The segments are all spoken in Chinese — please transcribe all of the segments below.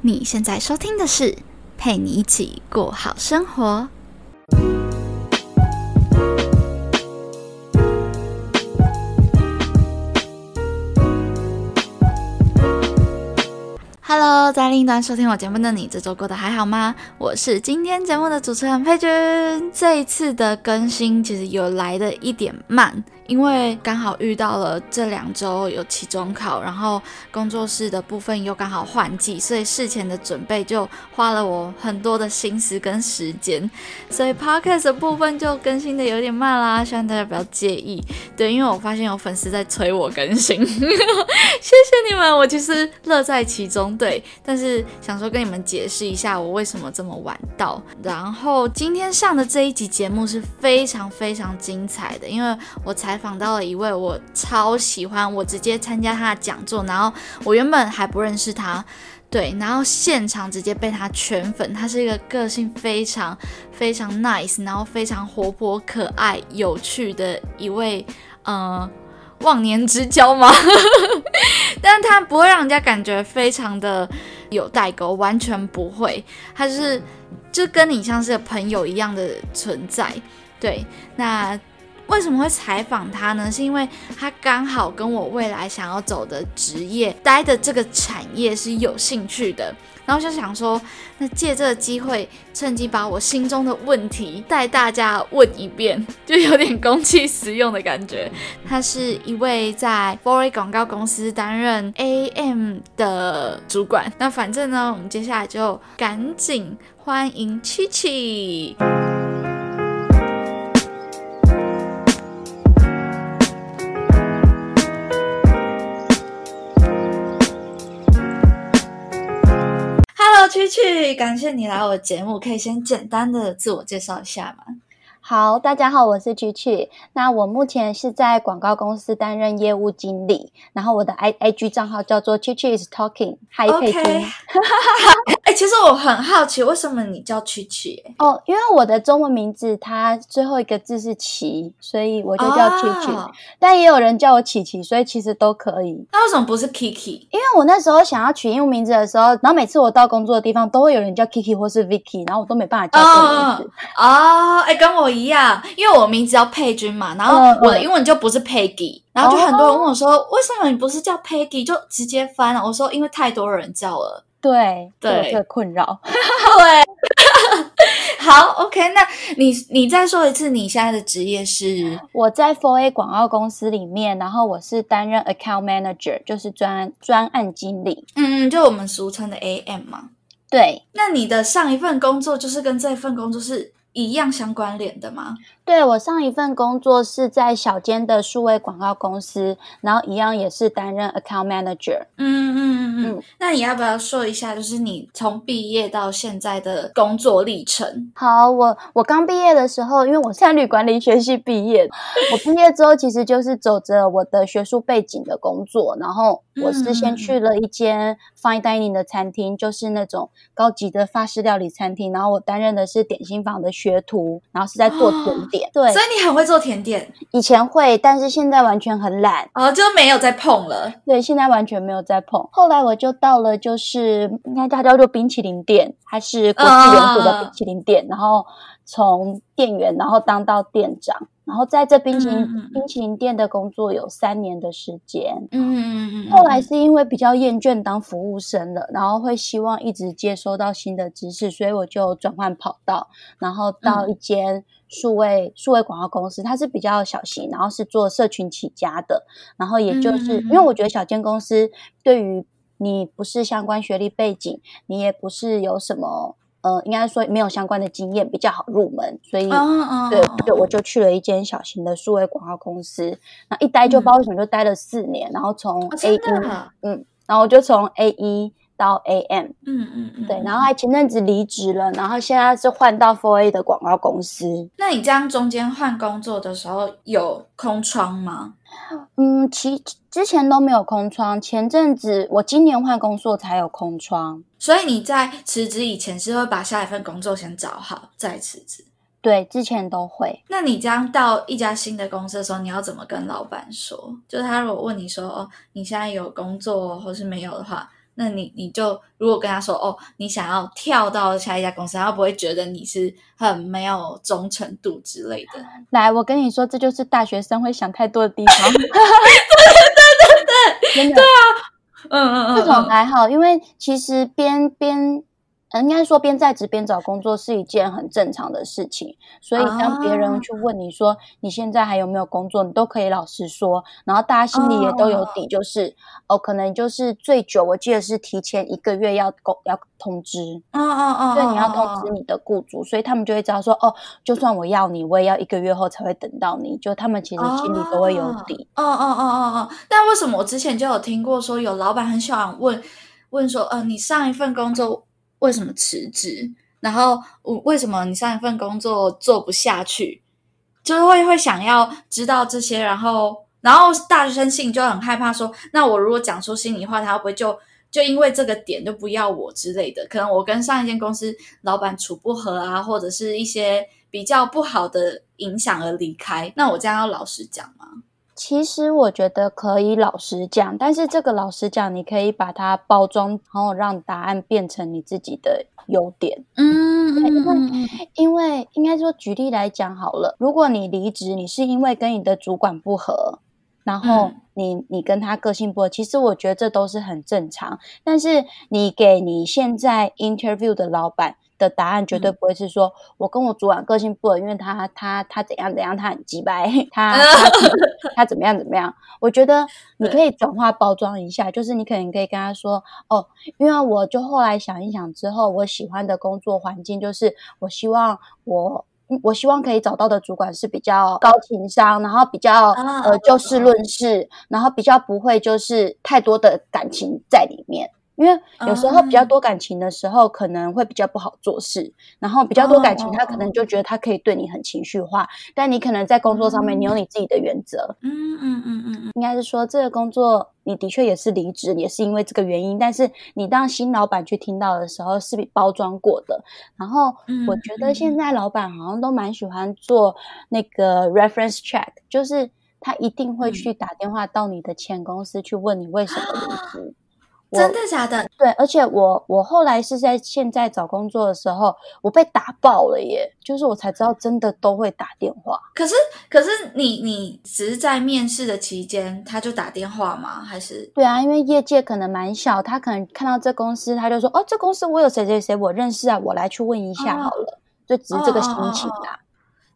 你现在收听的是陪你一起过好生活。Hello，在另一端收听我节目的你，这周过得还好吗？我是今天节目的主持人佩君。这一次的更新其实有来的一点慢。因为刚好遇到了这两周有期中考，然后工作室的部分又刚好换季，所以事前的准备就花了我很多的心思跟时间，所以 podcast 的部分就更新的有点慢啦，希望大家不要介意。对，因为我发现有粉丝在催我更新，谢谢你们，我其实乐在其中。对，但是想说跟你们解释一下我为什么这么晚到。然后今天上的这一集节目是非常非常精彩的，因为我采。访到了一位我超喜欢，我直接参加他的讲座，然后我原本还不认识他，对，然后现场直接被他圈粉。他是一个个性非常非常 nice，然后非常活泼可爱、有趣的一位，呃，忘年之交吗？但是他不会让人家感觉非常的有代沟，完全不会，他就是就跟你像是朋友一样的存在，对，那。为什么会采访他呢？是因为他刚好跟我未来想要走的职业、待的这个产业是有兴趣的，然后就想说，那借这个机会，趁机把我心中的问题带大家问一遍，就有点公器私用的感觉。他是一位在 f o r 广告公司担任 AM 的主管。那反正呢，我们接下来就赶紧欢迎七七。曲曲，感谢你来我的节目，可以先简单的自我介绍一下吗？好，大家好，我是曲曲。那我目前是在广告公司担任业务经理，然后我的 i i g 账号叫做曲曲 is talking。嗨，佩君。哎，其实我很好奇，为什么你叫曲曲？哦，因为我的中文名字它最后一个字是琪，所以我就叫曲曲。但也有人叫我琪琪，所以其实都可以。那为什么不是 Kiki？因为我那时候想要取英文名字的时候，然后每次我到工作的地方都会有人叫 Kiki 或是 Vicky，然后我都没办法叫这个名字。哦，哎，跟我一样，因为我名字叫佩君嘛，然后我的英文就不是 Peggy，然后就很多人问我说，为什么你不是叫 Peggy，就直接翻了。我说因为太多人叫了。对对，这个困扰。对，好，OK，那你你再说一次，你现在的职业是？我在 Four A 广告公司里面，然后我是担任 Account Manager，就是专专案经理。嗯嗯，就我们俗称的 AM 嘛。对，那你的上一份工作就是跟这份工作是一样相关联的吗？对我上一份工作是在小间的数位广告公司，然后一样也是担任 account manager。嗯嗯嗯嗯。那你要不要说一下，就是你从毕业到现在的工作历程？好，我我刚毕业的时候，因为我餐旅管理学系毕业，我毕业之后其实就是走着我的学术背景的工作，然后我是先去了一间 fine dining 的餐厅，就是那种高级的法式料理餐厅，然后我担任的是点心房的学徒，然后是在做甜点。对，所以你很会做甜点。以前会，但是现在完全很懒，哦，就没有再碰了。对，现在完全没有再碰。后来我就到了，就是应该它叫做冰淇淋店，还是国际连锁的冰淇淋店。然后从店员，然后当到店长。然后在这冰淇淋冰淇淋店的工作有三年的时间，嗯嗯嗯后来是因为比较厌倦当服务生了，然后会希望一直接收到新的知识，所以我就转换跑道，然后到一间数位数位广告公司，它是比较小型，然后是做社群起家的，然后也就是因为我觉得小间公司对于你不是相关学历背景，你也不是有什么。呃，应该说没有相关的经验比较好入门，所以对对，我就去了一间小型的数位广告公司，那一待就不知道为什么就待了四年，然后从 A 一嗯，然后我就从 A 一到 AM，嗯嗯嗯，对，然后还前阵子离职了，然后现在是换到 Four A 的广告公司。那你这样中间换工作的时候有空窗吗？嗯，其之前都没有空窗，前阵子我今年换工作才有空窗。所以你在辞职以前是会把下一份工作先找好再辞职？对，之前都会。那你这样到一家新的公司的时候，你要怎么跟老板说？就是他如果问你说哦，你现在有工作或是没有的话，那你你就如果跟他说哦，你想要跳到下一家公司，他不会觉得你是很没有忠诚度之类的。来，我跟你说，这就是大学生会想太多的地方。对对对对，对啊，嗯嗯嗯，这种还好，因为其实边边。应该说，边在职边找工作是一件很正常的事情。所以，当别人去问你说你现在还有没有工作，你都可以老实说。然后，大家心里也都有底，就是哦，可能就是最久，我记得是提前一个月要公要通知。嗯嗯嗯，所以你要通知你的雇主，所以他们就会知道说，哦，就算我要你，我也要一个月后才会等到你。就他们其实心里都会有底。哦哦哦哦哦。但为什么我之前就有听过说，有老板很喜欢问问说，呃，你上一份工作。为什么辞职？然后我为什么你上一份工作做不下去？就是会会想要知道这些，然后然后大学生心里就很害怕，说那我如果讲出心里话，他会不会就就因为这个点就不要我之类的？可能我跟上一间公司老板处不和啊，或者是一些比较不好的影响而离开。那我这样要老实讲吗？其实我觉得可以老实讲，但是这个老实讲，你可以把它包装，然后让答案变成你自己的优点。嗯，因为因为应该说举例来讲好了，如果你离职，你是因为跟你的主管不合，然后你你跟他个性不合，其实我觉得这都是很正常。但是你给你现在 interview 的老板。的答案绝对不会是说，我跟我主管个性不合，因为他他他怎样怎样，他很鸡掰，他他 他怎么样怎么样。我觉得你可以转化包装一下，就是你可能可以跟他说，哦，因为我就后来想一想之后，我喜欢的工作环境就是，我希望我我希望可以找到的主管是比较高情商，然后比较呃就事论事，然后比较不会就是太多的感情在里面。因为有时候比较多感情的时候，可能会比较不好做事。然后比较多感情，他可能就觉得他可以对你很情绪化，但你可能在工作上面，你有你自己的原则。嗯嗯嗯嗯，应该是说这个工作你的确也是离职，也是因为这个原因。但是你当新老板去听到的时候，是比包装过的。然后我觉得现在老板好像都蛮喜欢做那个 reference check，就是他一定会去打电话到你的前公司去问你为什么离职。真的假的？对，而且我我后来是在现在找工作的时候，我被打爆了耶！就是我才知道，真的都会打电话。可是，可是你你只是在面试的期间他就打电话吗？还是？对啊，因为业界可能蛮小，他可能看到这公司，他就说：“哦，这公司我有谁谁谁我认识啊，我来去问一下好了。”就只是这个心情啊。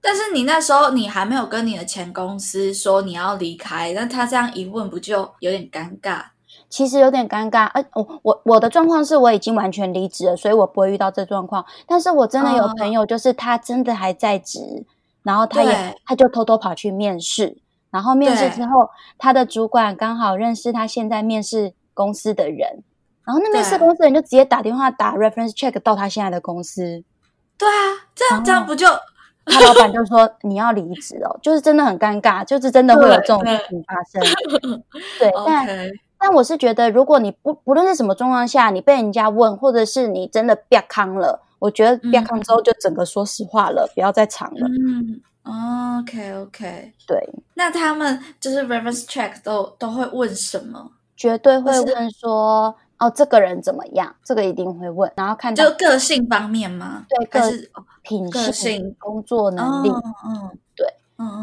但是你那时候你还没有跟你的前公司说你要离开，那他这样一问，不就有点尴尬？其实有点尴尬，呃，我我我的状况是我已经完全离职了，所以我不会遇到这状况。但是我真的有朋友，就是他真的还在职，然后他也他就偷偷跑去面试，然后面试之后，他的主管刚好认识他现在面试公司的人，然后那面试公司的人就直接打电话打 reference check 到他现在的公司。对啊，这样这样不就他老板就说你要离职哦，就是真的很尴尬，就是真的会有这种事情发生。对，但。但我是觉得，如果你不不论是什么状况下，你被人家问，或者是你真的憋康了，我觉得憋康之后就整个说实话了，不要再藏了。嗯，OK OK，对。那他们就是 reverse check 都都会问什么？绝对会问说，哦，这个人怎么样？这个一定会问，然后看就个性方面吗？对，个品性、工作能力，嗯。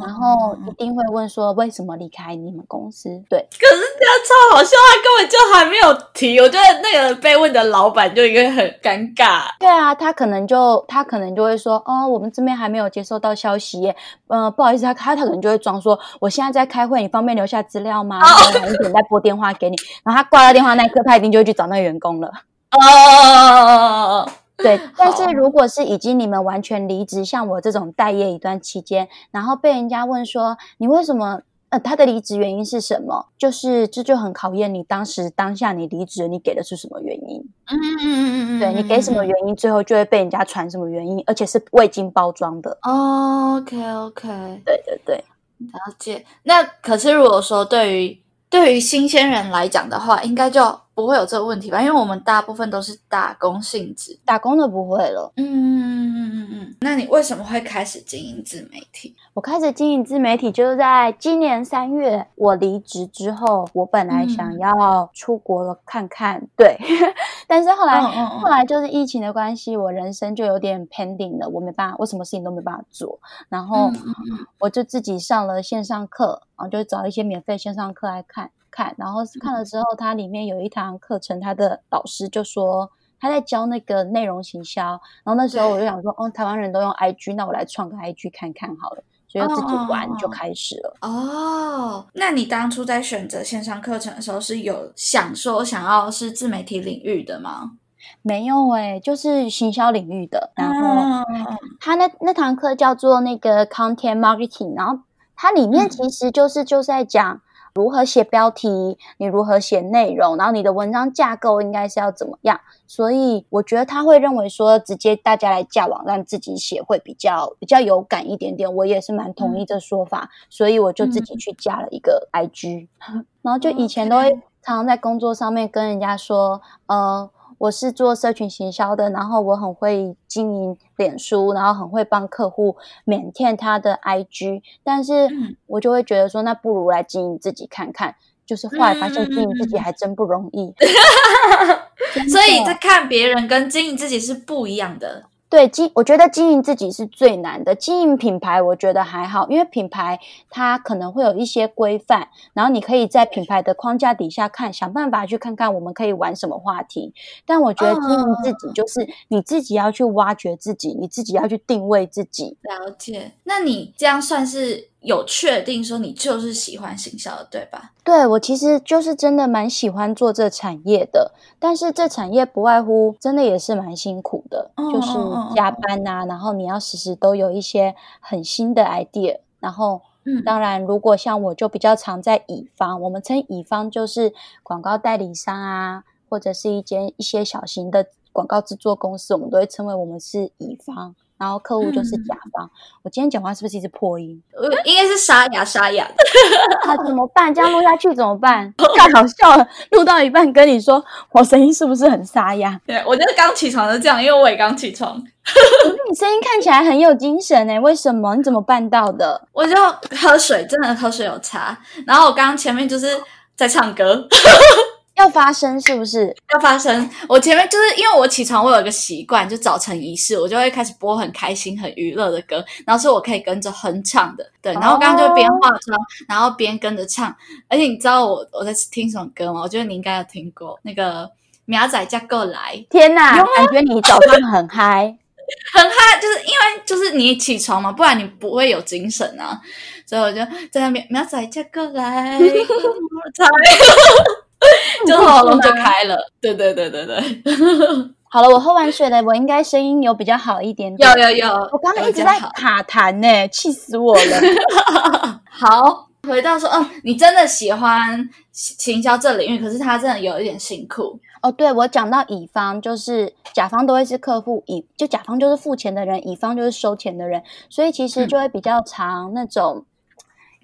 然后一定会问说为什么离开你们公司？对，可是这样超好笑，他根本就还没有提。我觉得那个被问的老板就应该很尴尬。对啊，他可能就他可能就会说哦，我们这边还没有接收到消息耶。嗯，不好意思，他他他可能就会装说我现在在开会，你方便留下资料吗？晚一点再拨电话给你。然后他挂了电话那一刻，他一定就会去找那个员工了。哦。对，但是如果是已经你们完全离职，像我这种待业一段期间，然后被人家问说你为什么呃他的离职原因是什么？就是这就很考验你当时当下你离职你给的是什么原因？嗯嗯嗯嗯嗯，对你给什么原因，最后就会被人家传什么原因，而且是未经包装的。OK OK，对对对，了解。那可是如果说对于对于新鲜人来讲的话，应该就。不会有这个问题吧？因为我们大部分都是打工性质，打工的不会了。嗯嗯嗯嗯嗯。那你为什么会开始经营自媒体？我开始经营自媒体就是在今年三月，我离职之后，我本来想要出国了看看，对，但是后来后来就是疫情的关系，我人生就有点 pending 了，我没办法，我什么事情都没办法做，然后我就自己上了线上课，然后就找一些免费线上课来看看，然后看了之后，它里面有一堂课程，他的老师就说。他在教那个内容行销，然后那时候我就想说，哦，台湾人都用 IG，那我来创个 IG 看看好了，所以就自己玩就开始了。哦，那你当初在选择线上课程的时候，是有想说想要是自媒体领域的吗？没有诶，就是行销领域的。然后他那那堂课叫做那个 Content Marketing，然后它里面其实就是就在讲。如何写标题？你如何写内容？然后你的文章架构应该是要怎么样？所以我觉得他会认为说，直接大家来架网站自己写会比较比较有感一点点。我也是蛮同意这说法，所以我就自己去加了一个 IG，然后就以前都会常常在工作上面跟人家说，嗯。我是做社群行销的，然后我很会经营脸书，然后很会帮客户缅甸他的 IG，但是我就会觉得说，那不如来经营自己看看，就是后来发现经营自己还真不容易，所以在看别人跟经营自己是不一样的。对经，我觉得经营自己是最难的。经营品牌，我觉得还好，因为品牌它可能会有一些规范，然后你可以在品牌的框架底下看，想办法去看看我们可以玩什么话题。但我觉得经营自己，就是你自己要去挖掘自己，你自己要去定位自己。了解，那你这样算是？有确定说你就是喜欢行销的，对吧？对我其实就是真的蛮喜欢做这产业的，但是这产业不外乎真的也是蛮辛苦的，就是加班呐，然后你要时时都有一些很新的 idea，然后当然如果像我就比较常在乙方，我们称乙方就是广告代理商啊，或者是一间一些小型的广告制作公司，我们都会称为我们是乙方。然后客户就是甲方，我今天讲话是不是一直破音？应该是沙哑沙哑。那怎么办？这样录下去怎么办？太好笑了！录到一半跟你说，我声音是不是很沙哑？对我就是刚起床就这样，因为我也刚起床。你声音看起来很有精神诶，为什么？你怎么办到的？我就喝水，真的喝水有差。然后我刚刚前面就是在唱歌。要发生是不是？要发生。我前面就是因为我起床，我有一个习惯，就早晨仪式，我就会开始播很开心、很娱乐的歌，然后是我可以跟着哼唱的。对，然后刚刚就边化妆，然后边跟着唱。而且你知道我我在听什么歌吗？我觉得你应该有听过那个《苗仔嫁过来》。天哪，感觉你早上很嗨，很嗨，就是因为就是你起床嘛，不然你不会有精神啊。所以我就在那边苗仔嫁过来，猜。就喉咙就开了，对对对对对。好了，我喝完水了，我应该声音有比较好一点。有有有，我刚刚一直在卡痰呢，气死我了。好，回到说，嗯，你真的喜欢行销这领域，可是它真的有一点辛苦哦。对，我讲到乙方，就是甲方都会是客户，乙就甲方就是付钱的人，乙方就是收钱的人，所以其实就会比较长那种。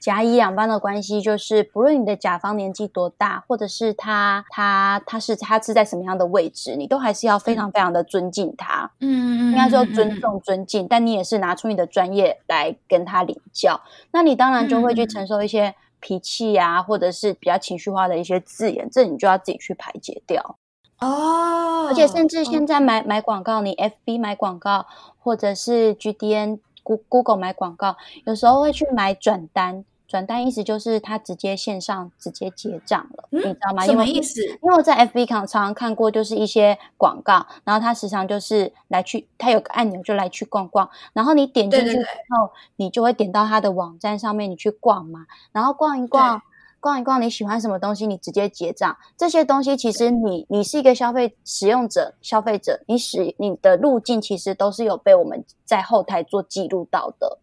甲乙两方的关系，就是不论你的甲方年纪多大，或者是他他他是他是在什么样的位置，你都还是要非常非常的尊敬他。嗯嗯应该说尊重尊敬，但你也是拿出你的专业来跟他领教。那你当然就会去承受一些脾气啊，或者是比较情绪化的一些字眼，这你就要自己去排解掉。哦，而且甚至现在买买广告，你 FB 买广告，或者是 GDN、Google 买广告，有时候会去买转单。转单意思就是他直接线上直接结账了，你知道吗？什么意思？因为我在 FB 常常看过，就是一些广告，然后他时常就是来去，他有个按钮就来去逛逛，然后你点进去之后，你就会点到他的网站上面，你去逛嘛，然后逛一逛，逛一逛，你喜欢什么东西，你直接结账。这些东西其实你你是一个消费使用者，消费者你使你的路径其实都是有被我们在后台做记录到的。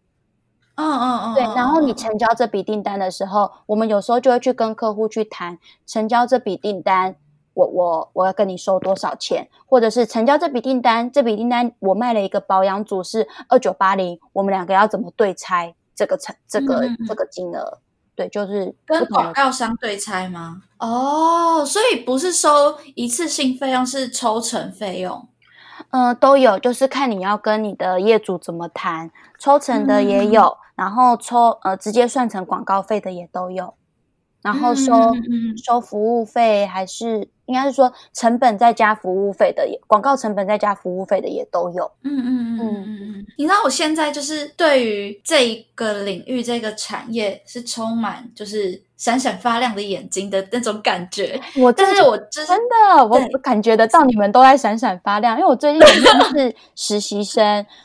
嗯嗯嗯，对，然后你成交这笔订单的时候，我们有时候就会去跟客户去谈成交这笔订单，我我我要跟你收多少钱，或者是成交这笔订单，这笔订单我卖了一个保养组是二九八零，我们两个要怎么对拆这个成这个这个金额？对，就是跟广告商对拆吗？哦，所以不是收一次性费用，是抽成费用。嗯，都有，就是看你要跟你的业主怎么谈，抽成的也有，然后抽呃直接算成广告费的也都有。然后收收服务费，还是应该是说成本再加服务费的，也广告成本再加服务费的也都有。嗯嗯嗯嗯嗯。你知道我现在就是对于这一个领域、这个产业是充满就是闪闪发亮的眼睛的那种感觉。我但是我真的我感觉得到你们都在闪闪发亮，因为我最近也是实习生，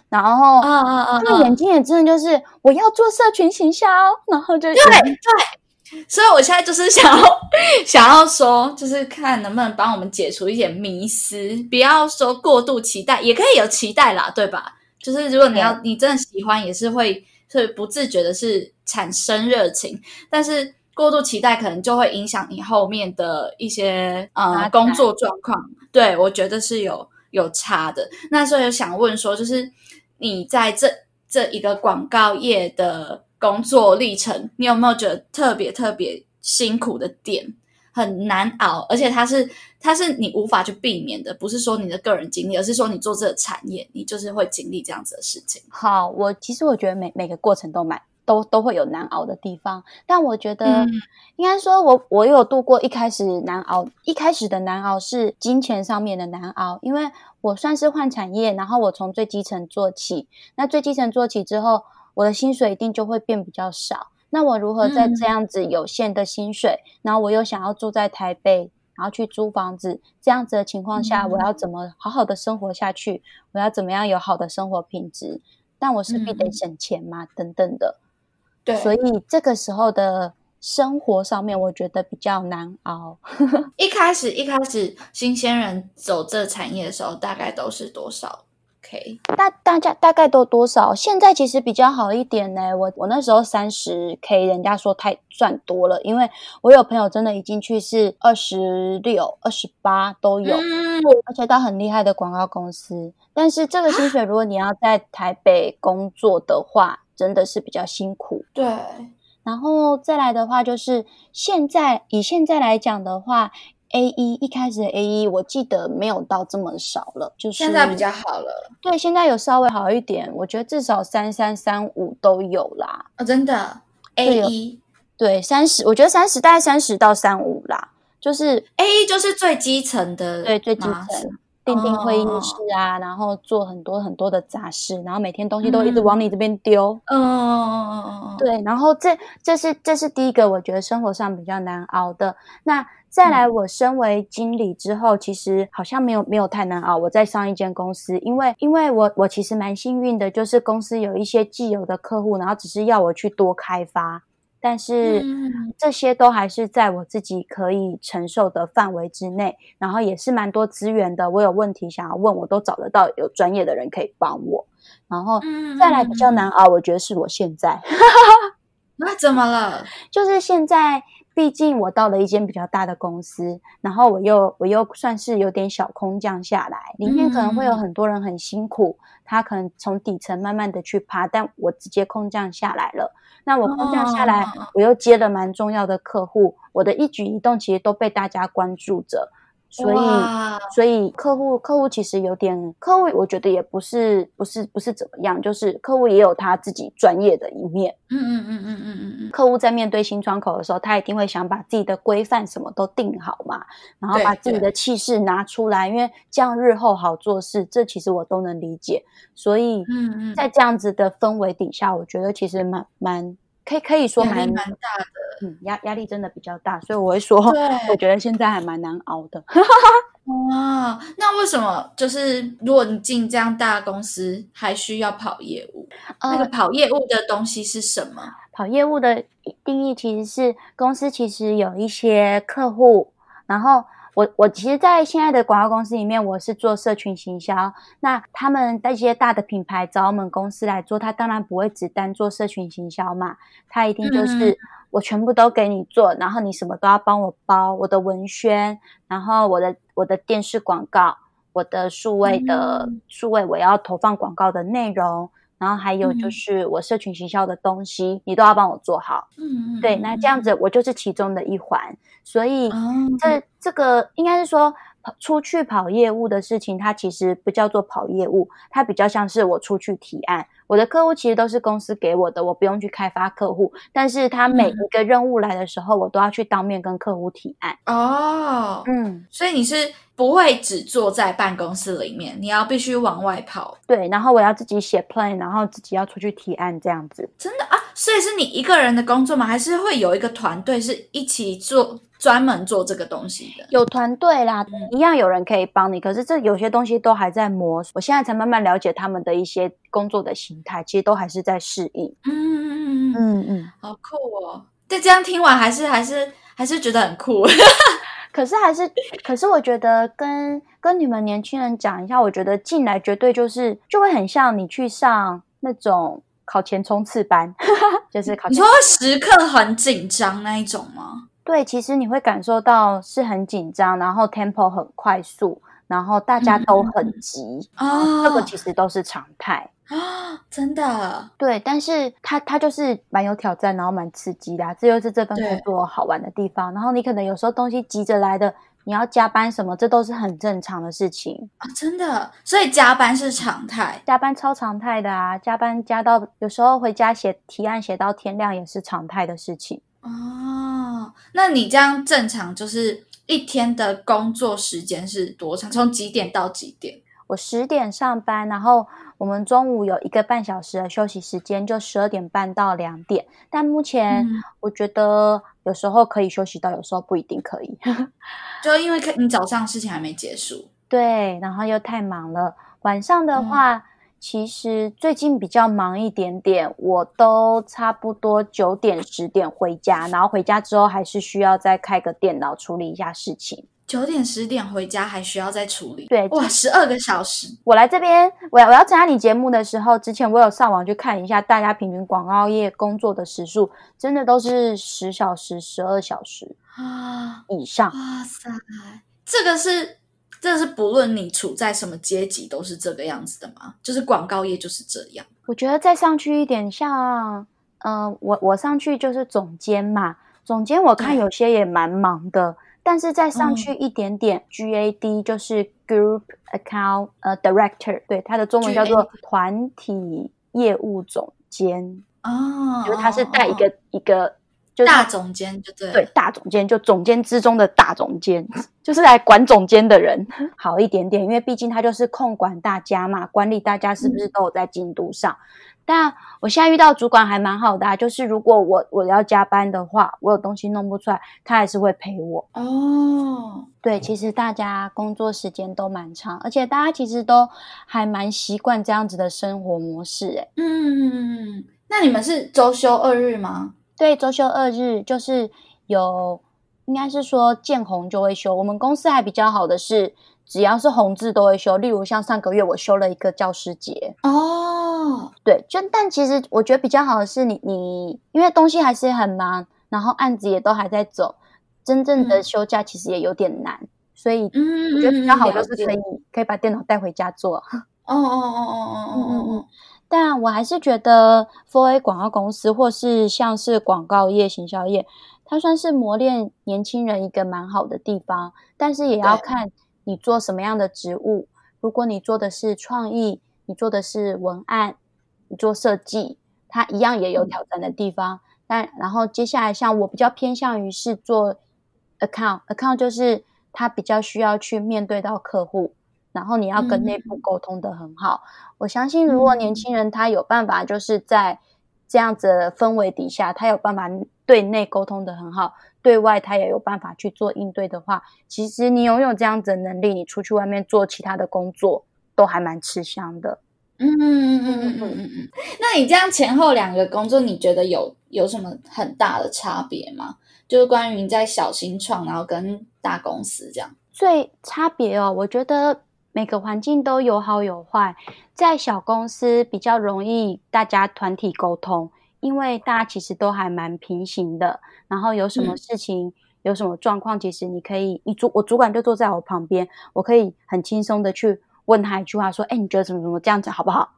然后啊啊啊，那眼睛也真的就是我要做社群行销，然后就对对。所以，我现在就是想要 想要说，就是看能不能帮我们解除一点迷思，不要说过度期待，也可以有期待啦，对吧？就是如果你要你真的喜欢，也是会是不自觉的是产生热情，但是过度期待可能就会影响你后面的一些呃工作状况。对我觉得是有有差的。那所以想问说，就是你在这这一个广告业的。工作历程，你有没有觉得特别特别辛苦的点，很难熬，而且它是它是你无法去避免的，不是说你的个人经历，而是说你做这个产业，你就是会经历这样子的事情。好，我其实我觉得每每个过程都蛮都都会有难熬的地方，但我觉得应该说，我我有度过一开始难熬，一开始的难熬是金钱上面的难熬，因为我算是换产业，然后我从最基层做起，那最基层做起之后。我的薪水一定就会变比较少，那我如何在这样子有限的薪水，然后我又想要住在台北，然后去租房子这样子的情况下，我要怎么好好的生活下去？我要怎么样有好的生活品质？但我势必得省钱嘛，等等的。对，所以这个时候的生活上面，我觉得比较难熬。一开始一开始新鲜人走这产业的时候，大概都是多少 K？？大大家大概都多少？现在其实比较好一点呢。我我那时候三十 K，人家说太赚多了，因为我有朋友真的已经去是二十六、二十八都有，而且到很厉害的广告公司。但是这个薪水，如果你要在台北工作的话，真的是比较辛苦。对，然后再来的话，就是现在以现在来讲的话。A 一一开始的 A 一，我记得没有到这么少了，就是现在比较好了。对，现在有稍微好一点，我觉得至少三三三五都有啦。哦，真的 A 一对三十，我觉得三十大概三十到三五啦，就是 A 一就是最基层的，对最基层，订订会议室啊，然后做很多很多的杂事，然后每天东西都一直往你这边丢。嗯，对，然后这这是这是第一个，我觉得生活上比较难熬的那。再来，我身为经理之后，其实好像没有没有太难熬。我在上一间公司，因为因为我我其实蛮幸运的，就是公司有一些既有的客户，然后只是要我去多开发，但是这些都还是在我自己可以承受的范围之内，然后也是蛮多资源的。我有问题想要问，我都找得到有专业的人可以帮我。然后再来比较难熬，我觉得是我现在，那怎么了？就是现在。毕竟我到了一间比较大的公司，然后我又我又算是有点小空降下来，里面可能会有很多人很辛苦，他可能从底层慢慢的去爬，但我直接空降下来了。那我空降下来，我又接了蛮重要的客户，我的一举一动其实都被大家关注着。所以，所以客户客户其实有点客户，我觉得也不是不是不是怎么样，就是客户也有他自己专业的一面。嗯嗯嗯嗯嗯嗯嗯。客户在面对新窗口的时候，他一定会想把自己的规范什么都定好嘛，然后把自己的气势拿出来，因为这样日后好做事。这其实我都能理解。所以，嗯嗯，在这样子的氛围底下，我觉得其实蛮蛮。可以可以说蛮蛮大的，嗯，压压力真的比较大，所以我会说，我觉得现在还蛮难熬的。哇，那为什么就是如果你进这样大公司，还需要跑业务？那个跑业务的东西是什么？跑业务的定义其实是公司其实有一些客户，然后。我我其实，在现在的广告公司里面，我是做社群行销。那他们那些大的品牌找我们公司来做，他当然不会只单做社群行销嘛，他一定就是我全部都给你做，然后你什么都要帮我包，我的文宣，然后我的我的电视广告，我的数位的数位我要投放广告的内容，然后还有就是我社群行销的东西，你都要帮我做好。嗯，对，那这样子我就是其中的一环，所以这这个应该是说。出去跑业务的事情，它其实不叫做跑业务，它比较像是我出去提案。我的客户其实都是公司给我的，我不用去开发客户，但是他每一个任务来的时候，我都要去当面跟客户提案。哦，嗯，所以你是不会只坐在办公室里面，你要必须往外跑。对，然后我要自己写 plan，然后自己要出去提案，这样子。真的啊？所以是你一个人的工作吗？还是会有一个团队是一起做？专门做这个东西的有团队啦，一样有人可以帮你。可是这有些东西都还在摸，我现在才慢慢了解他们的一些工作的形态，其实都还是在适应。嗯嗯嗯嗯嗯，好酷哦！对，这样听完还是还是还是觉得很酷。可是还是，可是我觉得跟跟你们年轻人讲一下，我觉得进来绝对就是就会很像你去上那种考前冲刺班，就是考。你说时刻很紧张那一种吗？对，其实你会感受到是很紧张，然后 tempo 很快速，然后大家都很急啊，这个其实都是常态。啊，真的。对，但是它它就是蛮有挑战，然后蛮刺激的，这就是这份工作好玩的地方。然后你可能有时候东西急着来的，你要加班什么，这都是很正常的事情。啊，真的。所以加班是常态，加班超常态的啊，加班加到有时候回家写提案写到天亮也是常态的事情哦。那你这样正常就是一天的工作时间是多长？从几点到几点？我十点上班，然后我们中午有一个半小时的休息时间，就十二点半到两点。但目前我觉得有时候可以休息到，有时候不一定可以。就因为你早上事情还没结束，对，然后又太忙了。晚上的话。其实最近比较忙一点点，我都差不多九点十点回家，然后回家之后还是需要再开个电脑处理一下事情。九点十点回家还需要再处理？对，哇，十二个小时。我来这边，我要我要参加你节目的时候，之前我有上网去看一下，大家平均广告业工作的时数，真的都是十小时、十二小时啊以上。哇塞，这个是。这是不论你处在什么阶级都是这个样子的吗？就是广告业就是这样。我觉得再上去一点，像嗯，我我上去就是总监嘛，总监我看有些也蛮忙的。但是再上去一点点，GAD 就是 Group Account 呃 Director，对，它的中文叫做团体业务总监哦，就是他是带一个一个。大总监就对，对大总监就总监之中的大总监，就是来管总监的人 好一点点，因为毕竟他就是控管大家嘛，管理大家是不是都有在进度上。但我现在遇到主管还蛮好的，就是如果我我要加班的话，我有东西弄不出来，他还是会陪我。哦，对，其实大家工作时间都蛮长，而且大家其实都还蛮习惯这样子的生活模式。哎，嗯，那你们是周休二日吗？对，周休二日就是有，应该是说见红就会休。我们公司还比较好的是，只要是红字都会休。例如像上个月我休了一个教师节哦，对，就但其实我觉得比较好的是，你你因为东西还是很忙，然后案子也都还在走，真正的休假其实也有点难，所以我觉得比较好就是可以可以把电脑带回家做。哦哦哦哦哦哦哦哦。但我还是觉得，For A 广告公司或是像是广告业、行销业，它算是磨练年轻人一个蛮好的地方。但是也要看你做什么样的职务。如果你做的是创意，你做的是文案，你做设计，它一样也有挑战的地方。但然后接下来，像我比较偏向于是做 account，account 就是它比较需要去面对到客户。然后你要跟内部沟通的很好，我相信如果年轻人他有办法，就是在这样子氛围底下，他有办法对内沟通的很好，对外他也有办法去做应对的话，其实你拥有这样子的能力，你出去外面做其他的工作都还蛮吃香的。嗯嗯嗯嗯嗯嗯嗯。那你这样前后两个工作，你觉得有有什么很大的差别吗？就是关于你在小新创，然后跟大公司这样，最差别哦，我觉得。每个环境都有好有坏，在小公司比较容易大家团体沟通，因为大家其实都还蛮平行的。然后有什么事情、有什么状况，其实你可以，你主我主管就坐在我旁边，我可以很轻松的去问他一句话，说：“哎，你觉得怎么怎么这样子好不好？”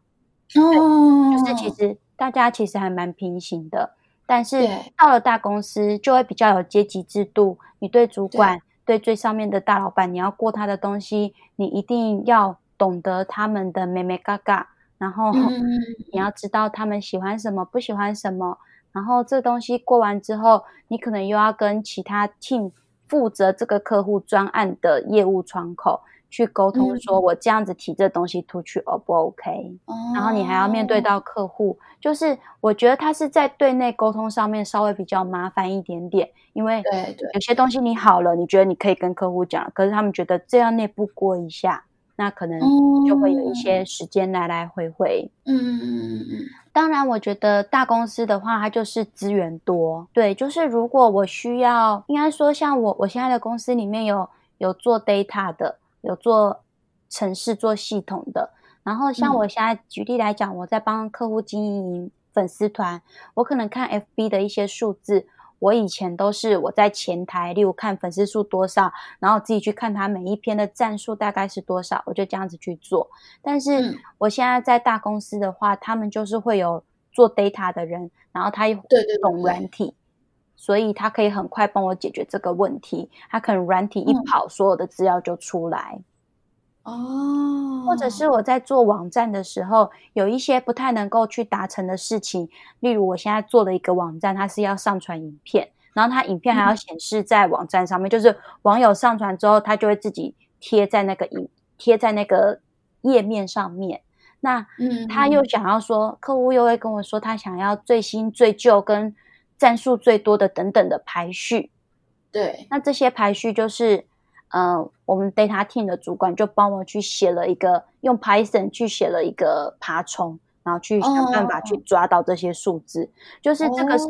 哦，就是其实大家其实还蛮平行的，但是到了大公司就会比较有阶级制度。你对主管、对最上面的大老板，你要过他的东西，你一定要懂得他们的美美嘎嘎，然后 你要知道他们喜欢什么，不喜欢什么。然后这东西过完之后，你可能又要跟其他 team 负责这个客户专案的业务窗口。去沟通，说我这样子提这东西出去 O 不 OK？然后你还要面对到客户，就是我觉得他是在对内沟通上面稍微比较麻烦一点点，因为有些东西你好了，你觉得你可以跟客户讲，可是他们觉得这样内部过一下，那可能就会有一些时间来来回回。嗯嗯嗯嗯嗯。当然，我觉得大公司的话，它就是资源多，对，就是如果我需要，应该说像我我现在的公司里面有有做 data 的。有做城市做系统的，然后像我现在举例来讲，我在帮客户经营粉丝团，我可能看 FB 的一些数字，我以前都是我在前台，例如看粉丝数多少，然后自己去看他每一篇的赞数大概是多少，我就这样子去做。但是我现在在大公司的话，他们就是会有做 data 的人，然后他又懂软体。所以他可以很快帮我解决这个问题，他可能软体一跑，所有的资料就出来。哦，或者是我在做网站的时候，有一些不太能够去达成的事情，例如我现在做了一个网站，它是要上传影片，然后它影片还要显示在网站上面，就是网友上传之后，它就会自己贴在那个影贴在那个页面上面。那嗯，他又想要说，客户又会跟我说，他想要最新最旧跟。战术最多的等等的排序，对，那这些排序就是，呃，我们 data team 的主管就帮我去写了一个，用 Python 去写了一个爬虫，然后去想办法去抓到这些数字，就是这个是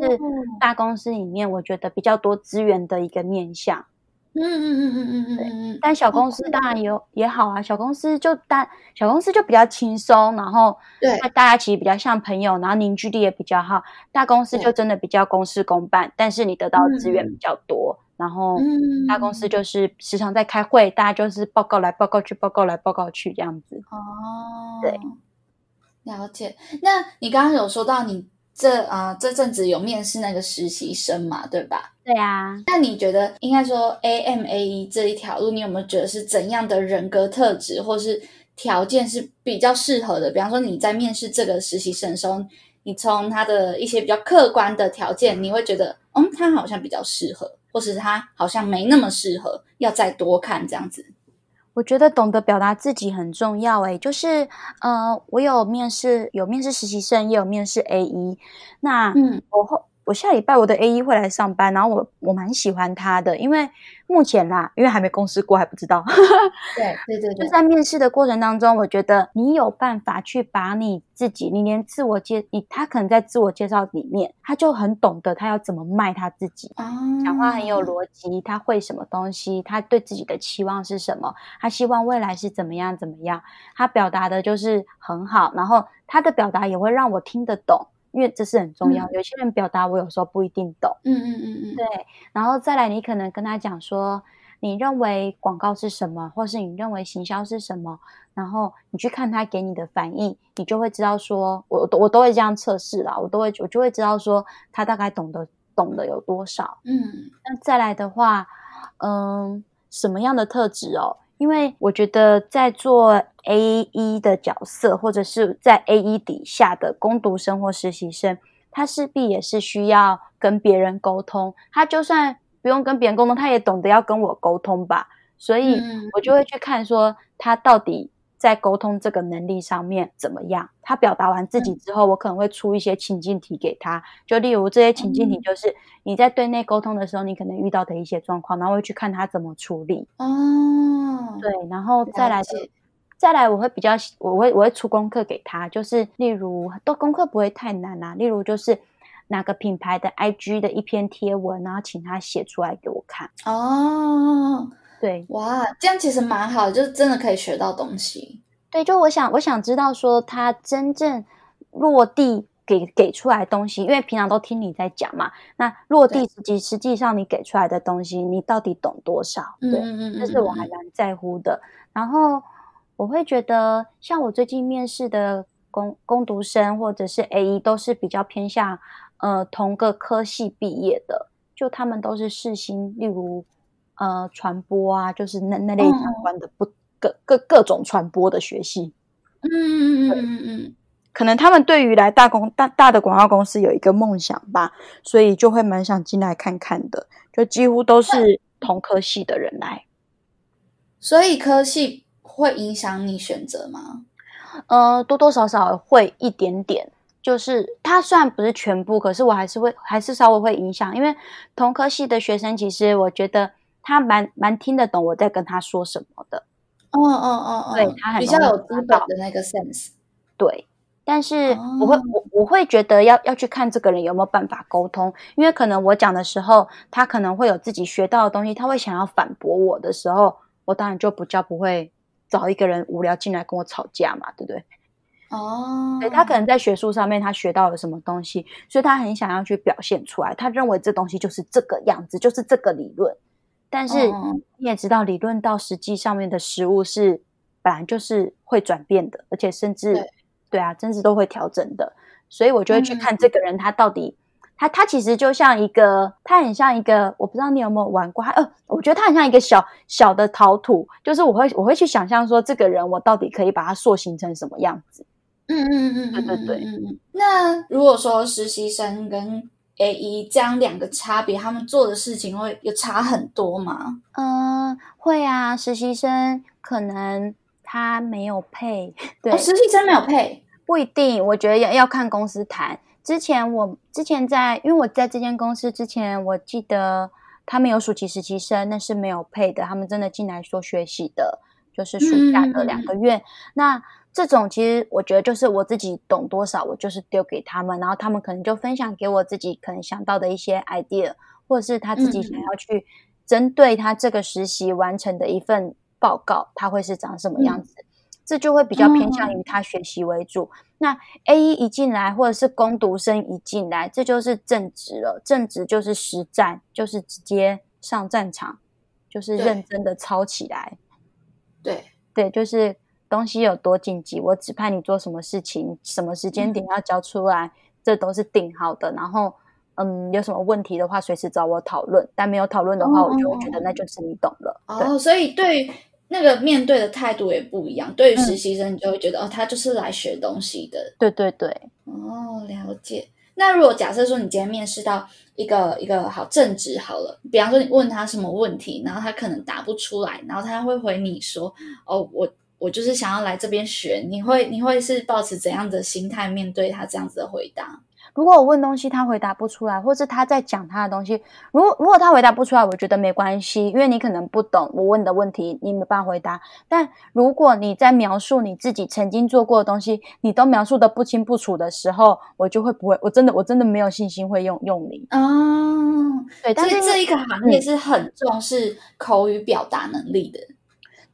大公司里面我觉得比较多资源的一个面向。嗯嗯嗯嗯嗯嗯，对。但小公司当然有也好啊，小公司就大小公司就比较轻松，然后对，大家其实比较像朋友，然后凝聚力也比较好。大公司就真的比较公事公办，但是你得到资源比较多，然后大公司就是时常在开会，大家就是报告来报告去，报告来报告去这样子。哦，对，了解。那你刚刚有说到你。这啊，这阵子有面试那个实习生嘛，对吧？对啊。那你觉得应该说 A M A E 这一条路，你有没有觉得是怎样的人格特质或是条件是比较适合的？比方说你在面试这个实习生的时候，你从他的一些比较客观的条件，你会觉得，嗯，他好像比较适合，或是他好像没那么适合，要再多看这样子。我觉得懂得表达自己很重要，诶，就是，呃，我有面试，有面试实习生，也有面试 A 一，那，嗯，我后。我下礼拜我的 A 一会来上班，然后我我蛮喜欢他的，因为目前啦，因为还没公司过还不知道。对对对，就在面试的过程当中，我觉得你有办法去把你自己，你连自我介你他可能在自我介绍里面，他就很懂得他要怎么卖他自己，讲话很有逻辑，他会什么东西，他对自己的期望是什么，他希望未来是怎么样怎么样，他表达的就是很好，然后他的表达也会让我听得懂。因为这是很重要，有些人表达我有时候不一定懂。嗯嗯嗯嗯，对。然后再来，你可能跟他讲说，你认为广告是什么，或是你认为行销是什么，然后你去看他给你的反应，你就会知道说，我我都会这样测试啦，我都会我就会知道说他大概懂得懂得有多少。嗯，那再来的话，嗯，什么样的特质哦？因为我觉得在做 A 一的角色，或者是在 A 一底下的攻读生或实习生，他势必也是需要跟别人沟通。他就算不用跟别人沟通，他也懂得要跟我沟通吧。所以我就会去看说他到底。在沟通这个能力上面怎么样？他表达完自己之后，我可能会出一些情境题给他。就例如这些情境题，就是你在对内沟通的时候，你可能遇到的一些状况，然后会去看他怎么处理。哦，对，然后再来，再来，我会比较，我会我会出功课给他，就是例如，都功课不会太难啊。例如，就是哪个品牌的 IG 的一篇贴文，然后请他写出来给我看。哦。对，哇，这样其实蛮好，就是真的可以学到东西。对，就我想，我想知道说他真正落地给给出来东西，因为平常都听你在讲嘛，那落地实际实际上你给出来的东西，你到底懂多少？对，这是我还蛮在乎的。然后我会觉得，像我最近面试的攻攻读生或者是 A E 都是比较偏向呃同个科系毕业的，就他们都是世新，例如呃传播啊，就是那那类相关的不各各各种传播的学系。嗯嗯嗯嗯嗯，可能他们对于来大公大大的广告公司有一个梦想吧，所以就会蛮想进来看看的，就几乎都是同科系的人来。所以科系会影响你选择吗？呃，多多少少会一点点，就是它虽然不是全部，可是我还是会还是稍微会影响，因为同科系的学生，其实我觉得他蛮蛮听得懂我在跟他说什么的。哦哦哦哦，对他很比较有基本的那个 sense。对，但是我会我我会觉得要要去看这个人有没有办法沟通，因为可能我讲的时候，他可能会有自己学到的东西，他会想要反驳我的时候，我当然就不叫不会。找一个人无聊进来跟我吵架嘛，对不对？哦，对他可能在学术上面他学到了什么东西，所以他很想要去表现出来。他认为这东西就是这个样子，就是这个理论。但是你也知道，理论到实际上面的实物是本来就是会转变的，而且甚至对啊，甚至都会调整的。所以我就会去看这个人他到底。他他其实就像一个，他很像一个，我不知道你有没有玩过，呃，我觉得他很像一个小小的陶土，就是我会我会去想象说，这个人我到底可以把它塑形成什么样子？嗯嗯嗯，对对对，嗯嗯。那如果说实习生跟 A E 这样两个差别，他们做的事情会有差很多吗？嗯，会啊，实习生可能他没有配，对，实习生没有配，不一定，我觉得要要看公司谈。之前我之前在，因为我在这间公司之前，我记得他们有暑期实习生，那是没有配的。他们真的进来说学习的，就是暑假的两个月。那这种其实我觉得就是我自己懂多少，我就是丢给他们，然后他们可能就分享给我自己可能想到的一些 idea，或者是他自己想要去针对他这个实习完成的一份报告，他会是长什么样子。这就会比较偏向于他学习为主。那 A 一一进来，或者是攻读生一进来，这就是正职了。正职就是实战，就是直接上战场，就是认真的操起来。对对，就是东西有多紧急，我指派你做什么事情，什么时间点要交出来，这都是定好的。然后，嗯，有什么问题的话，随时找我讨论。但没有讨论的话，我就觉得那就是你懂了。哦，所以对。那个面对的态度也不一样。对于实习生，你就会觉得哦，他就是来学东西的。对对对，哦，了解。那如果假设说你今天面试到一个一个好正直好了，比方说你问他什么问题，然后他可能答不出来，然后他会回你说：“哦，我我就是想要来这边学。”你会你会是抱持怎样的心态面对他这样子的回答？如果我问东西他回答不出来，或是他在讲他的东西，如果如果他回答不出来，我觉得没关系，因为你可能不懂我问的问题，你没办法回答。但如果你在描述你自己曾经做过的东西，你都描述的不清不楚的时候，我就会不会，我真的我真的没有信心会用用你。哦，对，但是这一个行业是很重视口语表达能力的。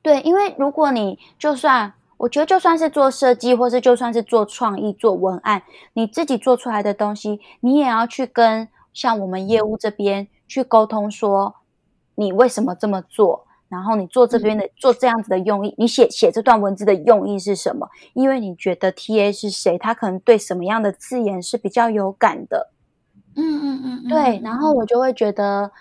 对，因为如果你就算。我觉得就算是做设计，或是就算是做创意、做文案，你自己做出来的东西，你也要去跟像我们业务这边去沟通，说你为什么这么做，然后你做这边的做这样子的用意，你写写这段文字的用意是什么？因为你觉得 T A 是谁，他可能对什么样的字眼是比较有感的。嗯嗯嗯，对，然后我就会觉得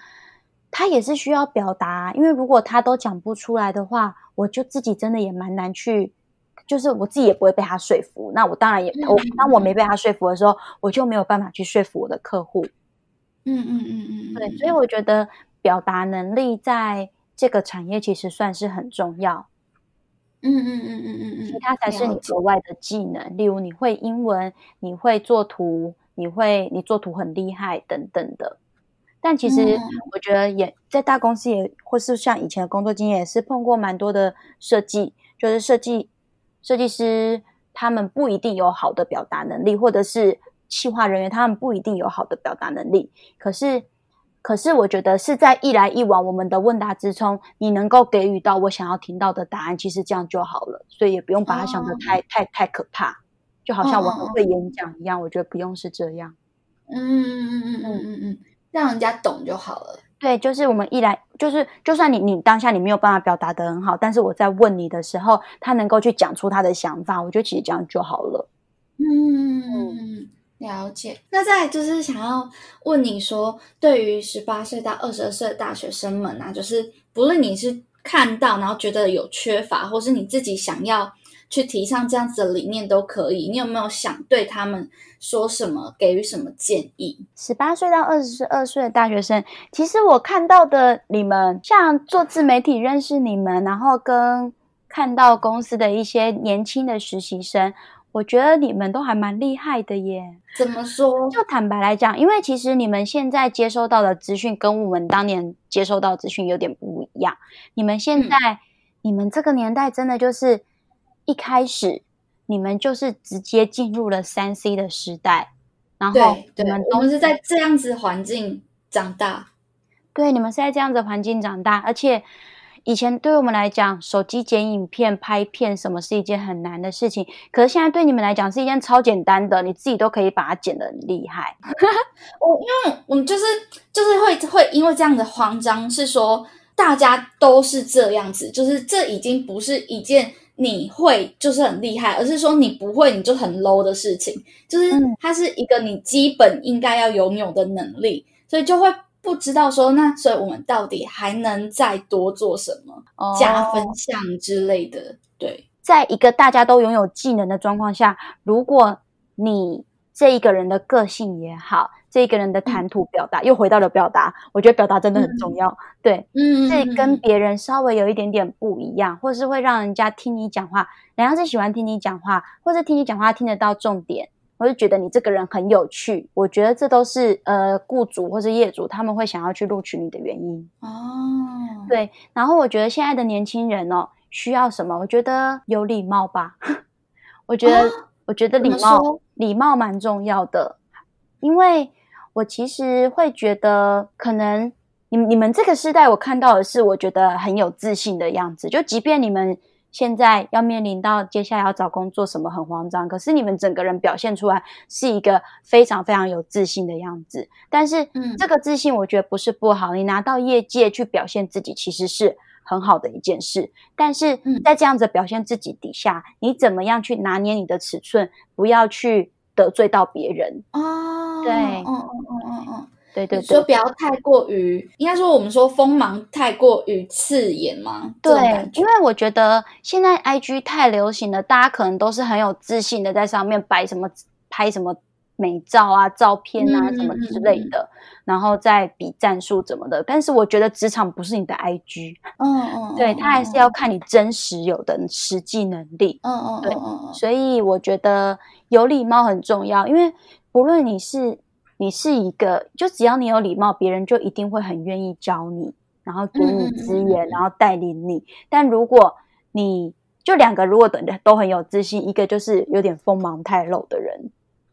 他也是需要表达，因为如果他都讲不出来的话，我就自己真的也蛮难去。就是我自己也不会被他说服，那我当然也我当我没被他说服的时候，我就没有办法去说服我的客户。嗯嗯嗯嗯，对，所以我觉得表达能力在这个产业其实算是很重要。嗯嗯嗯嗯嗯嗯，其他才是你额外的技能，例如你会英文，你会做图，你会你做图很厉害等等的。但其实我觉得也在大公司也或是像以前的工作经验也是碰过蛮多的设计，就是设计。设计师他们不一定有好的表达能力，或者是企划人员他们不一定有好的表达能力。可是，可是我觉得是在一来一往，我们的问答之中，你能够给予到我想要听到的答案，其实这样就好了。所以也不用把它想的太太太可怕，就好像我很会演讲一样。我觉得不用是这样。嗯嗯嗯嗯嗯嗯嗯，让人家懂就好了。对，就是我们一来，就是就算你你当下你没有办法表达的很好，但是我在问你的时候，他能够去讲出他的想法，我觉得其实这样就好了。嗯，了解。那再就是想要问你说，对于十八岁到二十二岁的大学生们啊，就是不论你是看到然后觉得有缺乏，或是你自己想要去提倡这样子的理念都可以。你有没有想对他们说什么，给予什么建议？十八岁到二十二岁的大学生，其实我看到的你们，像做自媒体认识你们，然后跟看到公司的一些年轻的实习生。我觉得你们都还蛮厉害的耶。怎么说？就坦白来讲，因为其实你们现在接收到的资讯跟我们当年接收到资讯有点不一样。你们现在，你们这个年代真的就是一开始，你们就是直接进入了三 C 的时代。然后你们我们是在这样子环境长大。对，你们是在这样子环境长大，而且。以前对我们来讲，手机剪影片、拍片什么是一件很难的事情，可是现在对你们来讲是一件超简单的，你自己都可以把它剪得很厉害。我因为我们就是就是会会因为这样的慌张，是说大家都是这样子，就是这已经不是一件你会就是很厉害，而是说你不会你就很 low 的事情，就是它是一个你基本应该要拥有的能力，所以就会。不知道说那，所以我们到底还能再多做什么加分项之类的？对，在一个大家都拥有技能的状况下，如果你这一个人的个性也好，这一个人的谈吐表达又回到了表达，我觉得表达真的很重要。对，嗯，这跟别人稍微有一点点不一样，或是会让人家听你讲话，人家是喜欢听你讲话，或是听你讲话听得到重点。我就觉得你这个人很有趣，我觉得这都是呃雇主或是业主他们会想要去录取你的原因哦。对，然后我觉得现在的年轻人哦需要什么？我觉得有礼貌吧。我觉得我觉得礼貌礼貌蛮重要的，因为我其实会觉得可能你你们这个时代我看到的是我觉得很有自信的样子，就即便你们。现在要面临到接下来要找工作什么很慌张，可是你们整个人表现出来是一个非常非常有自信的样子。但是，嗯，这个自信我觉得不是不好，你拿到业界去表现自己其实是很好的一件事。但是在这样子表现自己底下，你怎么样去拿捏你的尺寸，不要去得罪到别人哦。对，嗯嗯嗯嗯嗯。对对对，说不要太过于，应该说我们说锋芒太过于刺眼吗？对，因为我觉得现在 I G 太流行了，大家可能都是很有自信的在上面摆什么拍什么美照啊、照片啊什么之类的，然后再比战术怎么的。但是我觉得职场不是你的 I G，嗯 嗯，对他还是要看你真实有的实际能力，嗯嗯，对，所以我觉得有礼貌很重要，因为不论你是。你是一个，就只要你有礼貌，别人就一定会很愿意教你，然后给你资源，然后带领你。但如果你就两个，如果等的都很有自信，一个就是有点锋芒太露的人，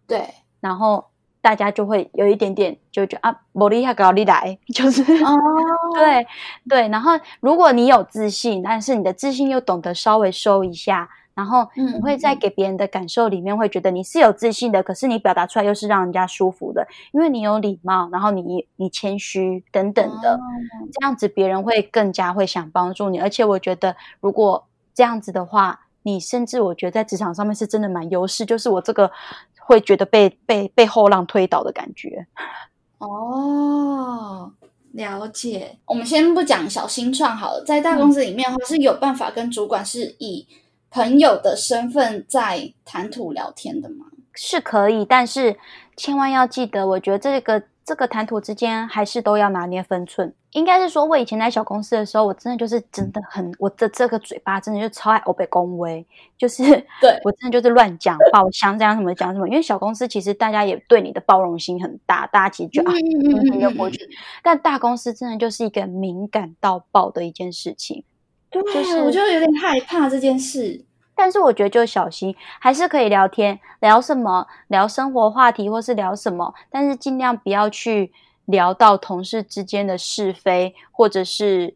对，然后大家就会有一点点就觉得啊，莫利亚高利来，就是哦，对对。然后如果你有自信，但是你的自信又懂得稍微收一下。然后你会在给别人的感受里面会觉得你是有自信的，可是你表达出来又是让人家舒服的，因为你有礼貌，然后你你谦虚等等的，这样子别人会更加会想帮助你。而且我觉得，如果这样子的话，你甚至我觉得在职场上面是真的蛮优势，就是我这个会觉得被被被后浪推倒的感觉。哦，了解。我们先不讲小新创好了，在大公司里面，或是有办法跟主管是以。朋友的身份在谈吐聊天的吗？是可以，但是千万要记得，我觉得这个这个谈吐之间还是都要拿捏分寸。应该是说，我以前在小公司的时候，我真的就是真的很，我的这个嘴巴真的就超爱欧北恭维，就是对我真的就是乱讲话，我想讲什么讲什么。因为小公司其实大家也对你的包容心很大，大家其实就啊，嗯嗯就过去。但大公司真的就是一个敏感到爆的一件事情。就是我就有点害怕这件事，但是我觉得就小心，还是可以聊天，聊什么聊生活话题，或是聊什么，但是尽量不要去聊到同事之间的是非，或者是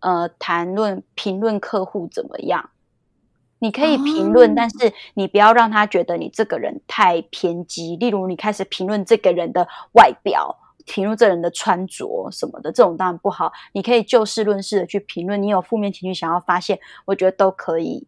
呃谈论评论客户怎么样。你可以评论，但是你不要让他觉得你这个人太偏激。例如，你开始评论这个人的外表。评论这人的穿着什么的，这种当然不好。你可以就事论事的去评论，你有负面情绪想要发泄，我觉得都可以。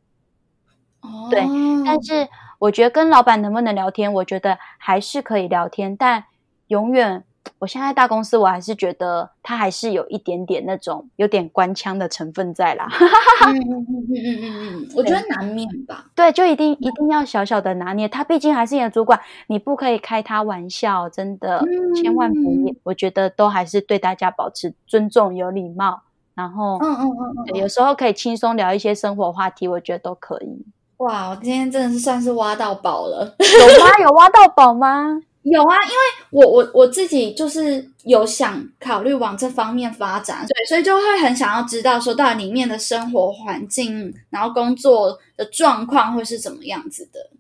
哦，对。但是我觉得跟老板能不能聊天，我觉得还是可以聊天，但永远。我现在大公司，我还是觉得他还是有一点点那种有点官腔的成分在啦。嗯嗯嗯嗯嗯嗯嗯，我觉得难免吧。对，就一定一定要小小的拿捏。他毕竟还是你的主管，你不可以开他玩笑，真的，千万不要。我觉得都还是对大家保持尊重、有礼貌。然后，嗯嗯嗯嗯，有时候可以轻松聊一些生活话题，我觉得都可以。哇，我今天真的是算是挖到宝了。有吗？有挖到宝吗？有啊，因为我我我自己就是有想考虑往这方面发展，对，所以就会很想要知道说到里面的生活环境，然后工作的状况会是怎么样子的。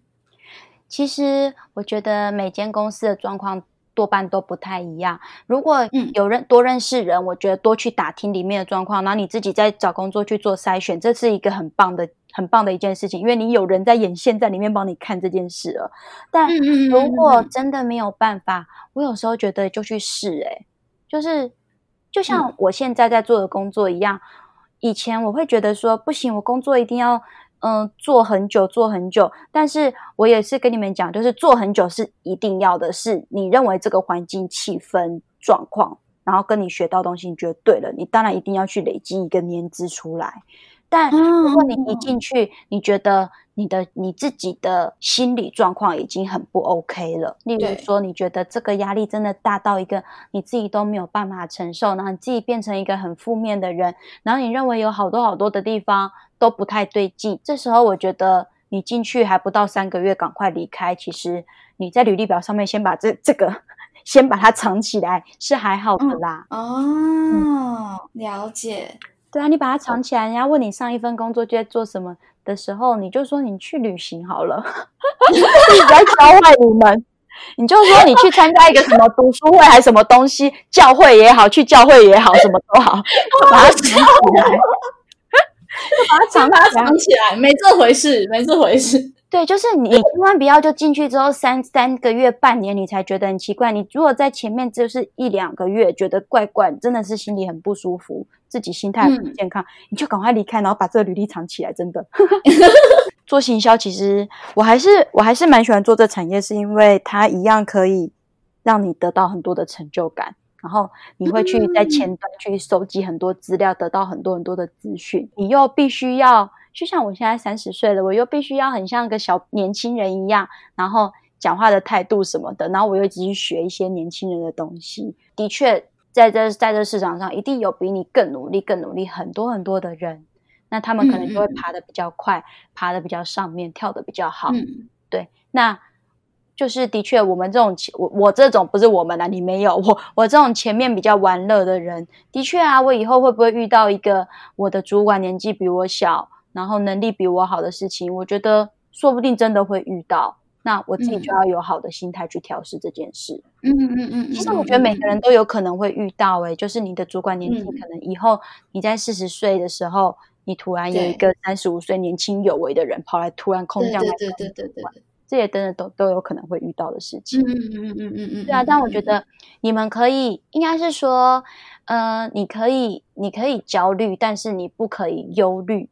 其实我觉得每间公司的状况多半都不太一样。如果有人多认识人，我觉得多去打听里面的状况，然后你自己再找工作去做筛选，这是一个很棒的。很棒的一件事情，因为你有人在眼线在里面帮你看这件事了。但如果真的没有办法，我有时候觉得就去试，诶就是就像我现在在做的工作一样。以前我会觉得说不行，我工作一定要嗯做很久做很久。但是我也是跟你们讲，就是做很久是一定要的，是你认为这个环境气氛状况，然后跟你学到东西，你觉得对了，你当然一定要去累积一个年资出来。但如果你一进去，你觉得你的你自己的心理状况已经很不 OK 了，例如说你觉得这个压力真的大到一个你自己都没有办法承受，然后你自己变成一个很负面的人，然后你认为有好多好多的地方都不太对劲，这时候我觉得你进去还不到三个月，赶快离开。其实你在履历表上面先把这这个先把它藏起来是还好的啦。哦，了解。对啊，你把它藏起来。人家问你上一份工作就在做什么的时候，你就说你去旅行好了，你在教坏你们。你就说你去参加一个什么读书会还是什么东西，教会也好，去教会也好，什么都好，把它藏起来，把它藏，把它藏起来，没这回事，没这回事。对，就是你千万不要就进去之后三三个月、半年，你才觉得很奇怪。你如果在前面就是一两个月觉得怪怪，真的是心里很不舒服，自己心态很不健康，你就赶快离开，然后把这个履历藏起来。真的，做行销其实我还是我还是蛮喜欢做这产业，是因为它一样可以让你得到很多的成就感，然后你会去在前端去收集很多资料，得到很多很多的资讯，你又必须要。就像我现在三十岁了，我又必须要很像个小年轻人一样，然后讲话的态度什么的，然后我又继续学一些年轻人的东西。的确，在这在这市场上，一定有比你更努力、更努力很多很多的人，那他们可能就会爬得比较快，爬得比较上面，跳得比较好。对，那就是的确，我们这种我我这种不是我们啊，你没有我我这种前面比较玩乐的人，的确啊，我以后会不会遇到一个我的主管年纪比我小？然后能力比我好的事情，我觉得说不定真的会遇到。那我自己就要有好的心态去调试这件事。嗯嗯嗯。其实我觉得每个人都有可能会遇到，哎，就是你的主管年纪可能以后你在四十岁的时候，你突然有一个三十五岁年轻有为的人跑来突然空降来对对对对对，这也真的都都有可能会遇到的事情。嗯嗯嗯嗯嗯嗯。对啊，但我觉得你们可以，应该是说，呃，你可以你可以焦虑，但是你不可以忧虑。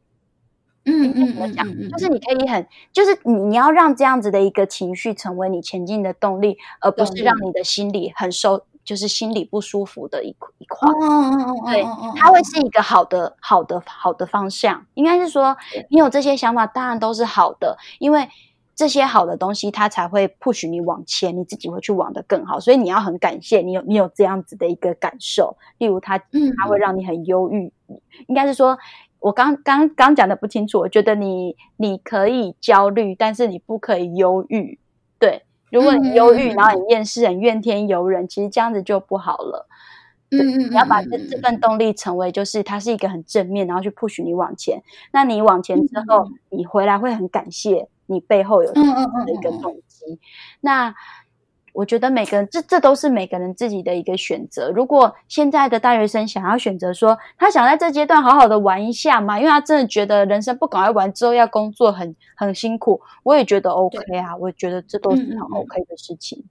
嗯嗯，怎么讲？就是你可以很，就是你你要让这样子的一个情绪成为你前进的动力，而不是让你的心里很受，就是心里不舒服的一一块。嗯嗯嗯对，它会是一个好的、好的、好的方向。应该是说，你有这些想法，当然都是好的，因为这些好的东西，它才会 push 你往前，你自己会去往的更好。所以你要很感谢你有你有这样子的一个感受。例如，它它会让你很忧郁，应该是说。我刚刚刚讲的不清楚，我觉得你你可以焦虑，但是你不可以忧郁。对，如果你忧郁，然后你厌世、很怨天尤人，其实这样子就不好了。嗯嗯，你要把这这份动力成为，就是它是一个很正面，然后去 push 你往前。那你往前之后，你回来会很感谢你背后有这样的一个动机。那。我觉得每个人这这都是每个人自己的一个选择。如果现在的大学生想要选择说他想在这阶段好好的玩一下嘛，因为他真的觉得人生不赶快玩之后要工作很很辛苦，我也觉得 OK 啊，我觉得这都是很 OK 的事情。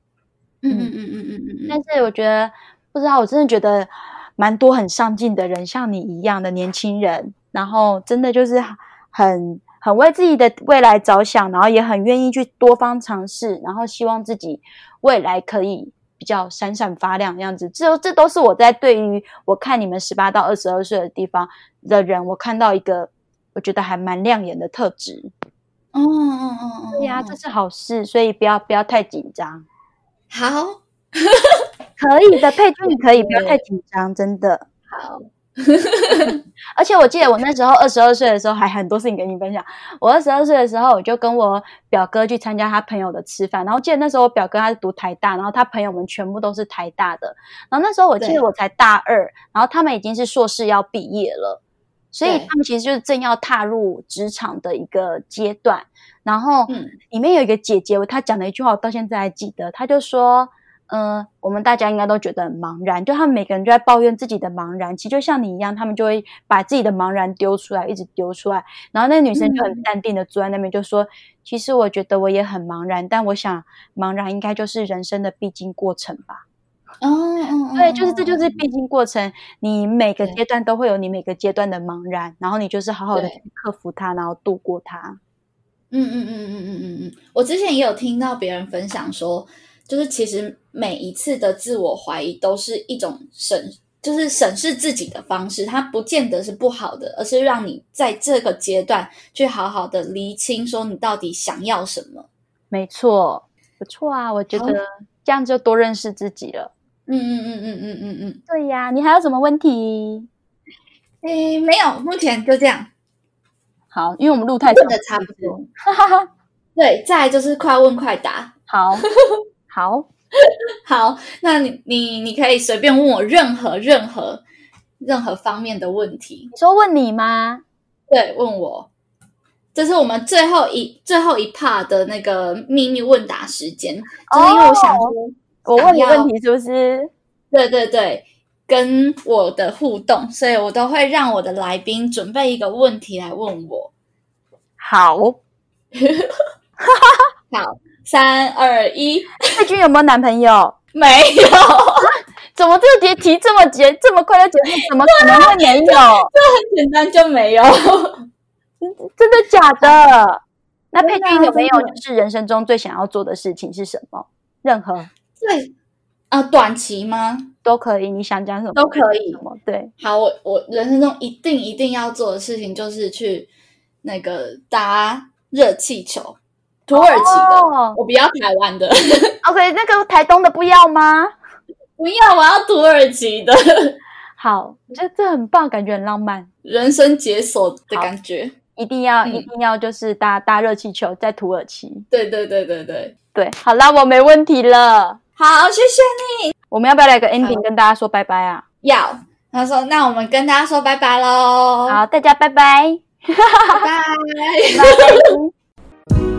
嗯嗯嗯嗯嗯嗯。但是我觉得不知道，我真的觉得蛮多很上进的人，像你一样的年轻人，然后真的就是很。很为自己的未来着想，然后也很愿意去多方尝试，然后希望自己未来可以比较闪闪发亮的样子。这这都是我在对于我看你们十八到二十二岁的地方的人，我看到一个我觉得还蛮亮眼的特质。嗯嗯嗯嗯，对呀，这是好事，所以不要不要太紧张。好，可以的，佩君你可以不要太紧张，真的好。而且我记得我那时候二十二岁的时候，还很多事情跟你分享。我二十二岁的时候，我就跟我表哥去参加他朋友的吃饭。然后记得那时候我表哥他是读台大，然后他朋友们全部都是台大的。然后那时候我记得我才大二，然后他们已经是硕士要毕业了，所以他们其实就是正要踏入职场的一个阶段。然后里面有一个姐姐，她讲了一句话，我到现在还记得，她就说。嗯，我们大家应该都觉得很茫然，就他们每个人都在抱怨自己的茫然。其实就像你一样，他们就会把自己的茫然丢出来，一直丢出来。然后那女生就很淡定的坐在那边，就说：“其实我觉得我也很茫然，但我想茫然应该就是人生的必经过程吧。”哦，对，就是这就是必经过程。你每个阶段都会有你每个阶段的茫然，然后你就是好好的克服它，然后度过它。嗯嗯嗯嗯嗯嗯嗯，我之前也有听到别人分享说。就是其实每一次的自我怀疑都是一种审，就是审视自己的方式，它不见得是不好的，而是让你在这个阶段去好好的厘清，说你到底想要什么。没错，不错啊，我觉得这样就多认识自己了。嗯嗯嗯嗯嗯嗯嗯，对呀，你还有什么问题？诶，没有，目前就这样。好，因为我们录太长的差不多。对，再就是快问快答。好。好 好，那你你你可以随便问我任何任何任何方面的问题。你说问你吗？对，问我。这是我们最后一最后一 part 的那个秘密问答时间，就是因为我想说，我问你问题是不是？对对对，跟我的互动，所以我都会让我的来宾准备一个问题来问我。好，好。三二一，佩君有没有男朋友？没有，怎么这题题这么简这么快就结束？怎么可能会没有？这很简单就没有，真的假的？那佩君有没有就是人生中最想要做的事情是什么？任何对啊，短期吗？都可以，你想讲什么都可以。什么？对，好，我我人生中一定一定要做的事情就是去那个搭热气球。土耳其的，我不要台湾的。OK，那个台东的不要吗？不要，我要土耳其的。好，我觉得这很棒，感觉很浪漫，人生解锁的感觉。一定要，一定要，就是搭搭热气球在土耳其。对对对对对对。好啦，我没问题了。好，谢谢你。我们要不要来个 ending 跟大家说拜拜啊？要。他说：“那我们跟大家说拜拜喽。”好，大家拜拜。拜拜。